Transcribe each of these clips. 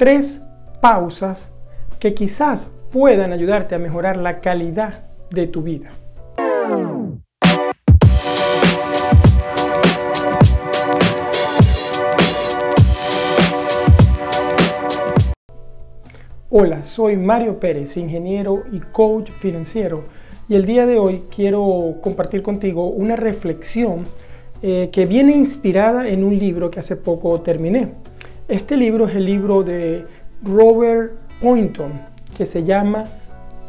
tres pausas que quizás puedan ayudarte a mejorar la calidad de tu vida. Hola, soy Mario Pérez, ingeniero y coach financiero y el día de hoy quiero compartir contigo una reflexión eh, que viene inspirada en un libro que hace poco terminé. Este libro es el libro de Robert Poynton que se llama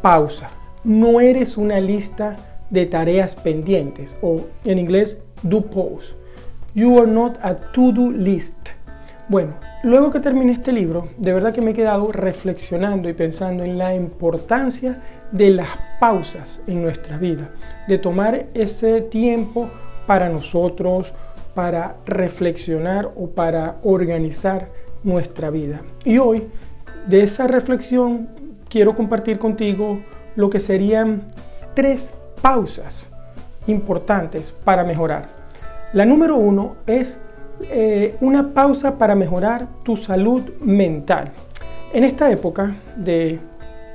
Pausa. No eres una lista de tareas pendientes o en inglés do pause. You are not a to-do list. Bueno, luego que terminé este libro, de verdad que me he quedado reflexionando y pensando en la importancia de las pausas en nuestra vida, de tomar ese tiempo para nosotros, para reflexionar o para organizar nuestra vida. Y hoy, de esa reflexión, quiero compartir contigo lo que serían tres pausas importantes para mejorar. La número uno es eh, una pausa para mejorar tu salud mental. En esta época de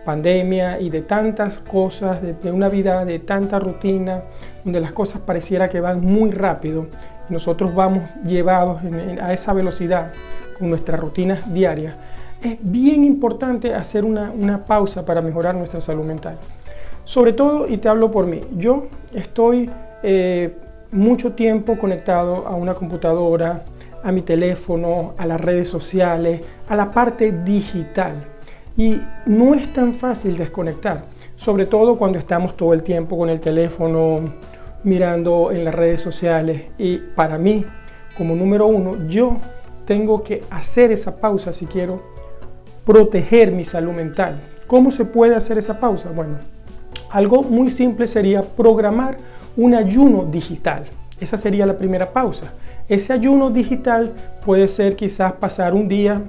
pandemia y de tantas cosas, de, una vida de tanta rutina, donde las cosas pareciera que van muy rápido nosotros vamos llevados a esa velocidad con nuestras rutinas diarias, es bien importante hacer una, pausa para mejorar nuestra salud mental. Sobre todo, y te hablo por mí, yo estoy eh, mucho tiempo conectado a una computadora, a mi teléfono, a las redes sociales, a la parte digital. Y no es tan fácil desconectar, sobre todo cuando estamos todo el tiempo con el teléfono mirando en las redes sociales. Y para mí, como número uno, yo tengo que hacer esa pausa si quiero proteger mi salud mental. ¿Cómo se puede hacer esa pausa? Bueno, algo muy simple sería programar un ayuno digital. Esa sería la primera pausa. Ese ayuno digital puede ser quizás pasar un día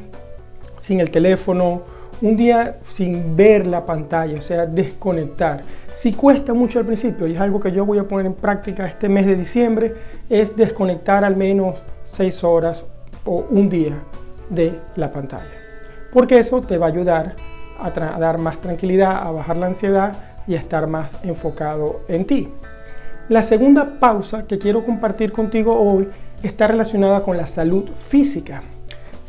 sin el teléfono, un día sin ver la pantalla, o sea, desconectar. Si cuesta mucho al principio, y es algo que yo voy a poner en práctica este mes de diciembre, es desconectar al menos seis horas o un día de la pantalla. Porque eso te va a ayudar a, a dar más tranquilidad, a bajar la ansiedad y a estar más enfocado en ti. La segunda pausa que quiero compartir contigo hoy está relacionada con la salud física.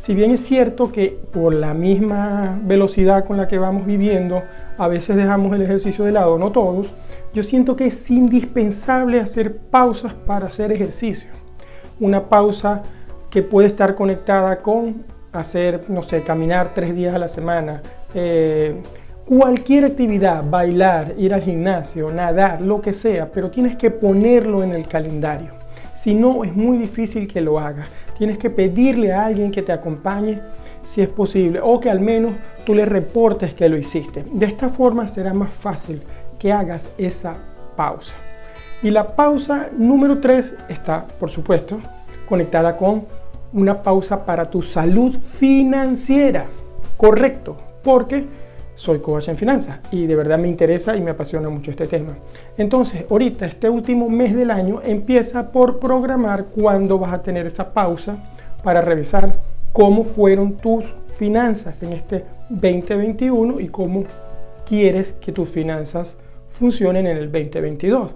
Si bien es cierto que por la misma velocidad con la que vamos viviendo, a veces dejamos el ejercicio de lado, no todos, yo siento que es indispensable hacer pausas para hacer ejercicio. Una pausa que puede estar conectada con hacer, no sé, caminar tres días a la semana, eh, Cualquier actividad, bailar, ir al gimnasio, nadar, lo que sea, pero tienes que ponerlo en el calendario. Si no, es muy difícil que lo hagas. Tienes que pedirle a alguien que te acompañe si es posible o que al menos tú le reportes que lo hiciste. De esta forma será más fácil que hagas esa pausa. Y la pausa número 3 está, por supuesto, conectada con una pausa para tu salud financiera. Correcto, porque soy coach en finanzas y de verdad me interesa y me apasiona mucho este tema. Entonces, ahorita, este último mes del año, empieza por programar cuándo vas a tener esa pausa para revisar cómo fueron tus finanzas en este 2021 y cómo quieres que tus finanzas funcionen en el 2022.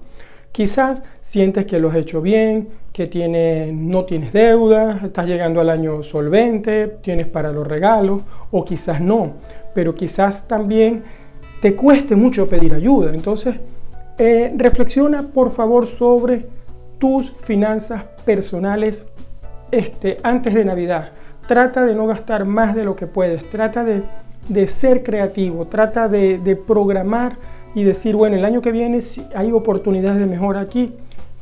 Quizás sientes que lo has hecho bien, que no tienes deuda, estás llegando al año solvente, tienes para los regalos, o quizás no pero quizás también te cueste mucho pedir ayuda. Entonces, eh, reflexiona por favor sobre tus finanzas personales este, antes de Navidad. Trata de no gastar más de lo que puedes. Trata de, ser creativo. Trata de, de, programar y decir, bueno, el año que viene si hay oportunidades de mejora aquí,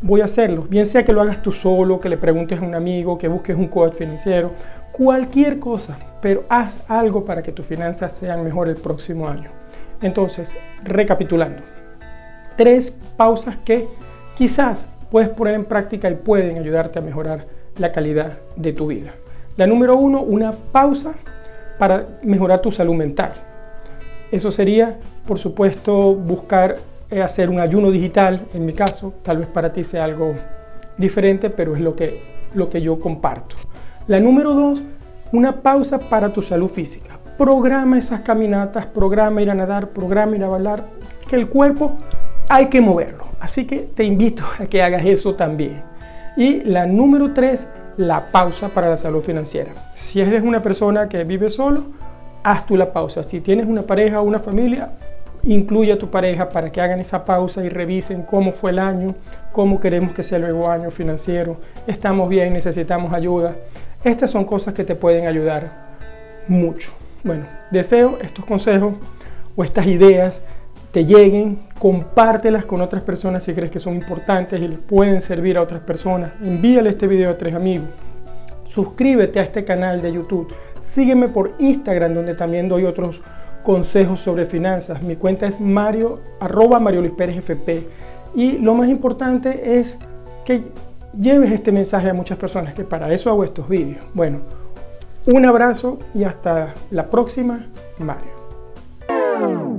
voy a hacerlo. Bien sea que lo hagas tú solo, que le preguntes a un amigo, que busques un coach financiero, cualquier cosa pero haz algo para que tus finanzas sean mejor el próximo año. Entonces, recapitulando, tres pausas que quizás puedes poner en práctica y pueden ayudarte a mejorar la calidad de tu vida. La número uno, una pausa para mejorar tu salud mental. Eso sería, por supuesto, buscar eh, hacer un ayuno digital, en mi caso, tal vez para ti sea algo diferente, pero es lo que, lo que yo comparto. La número dos, una pausa para tu salud física. Programa esas caminatas, programa ir a nadar, programa ir a bailar, que el cuerpo hay que moverlo. Así que te invito a que hagas eso también. Y la número tres, la pausa para la salud financiera. Si eres una persona que vive solo, haz tú la pausa. Si tienes una pareja o una familia, incluye a tu pareja para que hagan esa pausa y revisen cómo fue el año, cómo queremos que sea el nuevo año financiero, estamos bien, necesitamos ayuda. Estas son cosas que te pueden ayudar mucho. Bueno, deseo estos consejos o estas ideas te lleguen, compártelas con otras personas si crees que son importantes y les pueden servir a otras personas. Envíale este video a tres amigos. Suscríbete a este canal de YouTube. Sígueme por Instagram donde también doy otros consejos sobre finanzas. Mi cuenta es Mario, arroba Mario Luis Pérez FP. Y lo más importante es que lleves este mensaje a muchas personas, que para eso hago estos vídeos. Bueno, un abrazo y hasta la próxima, Mario.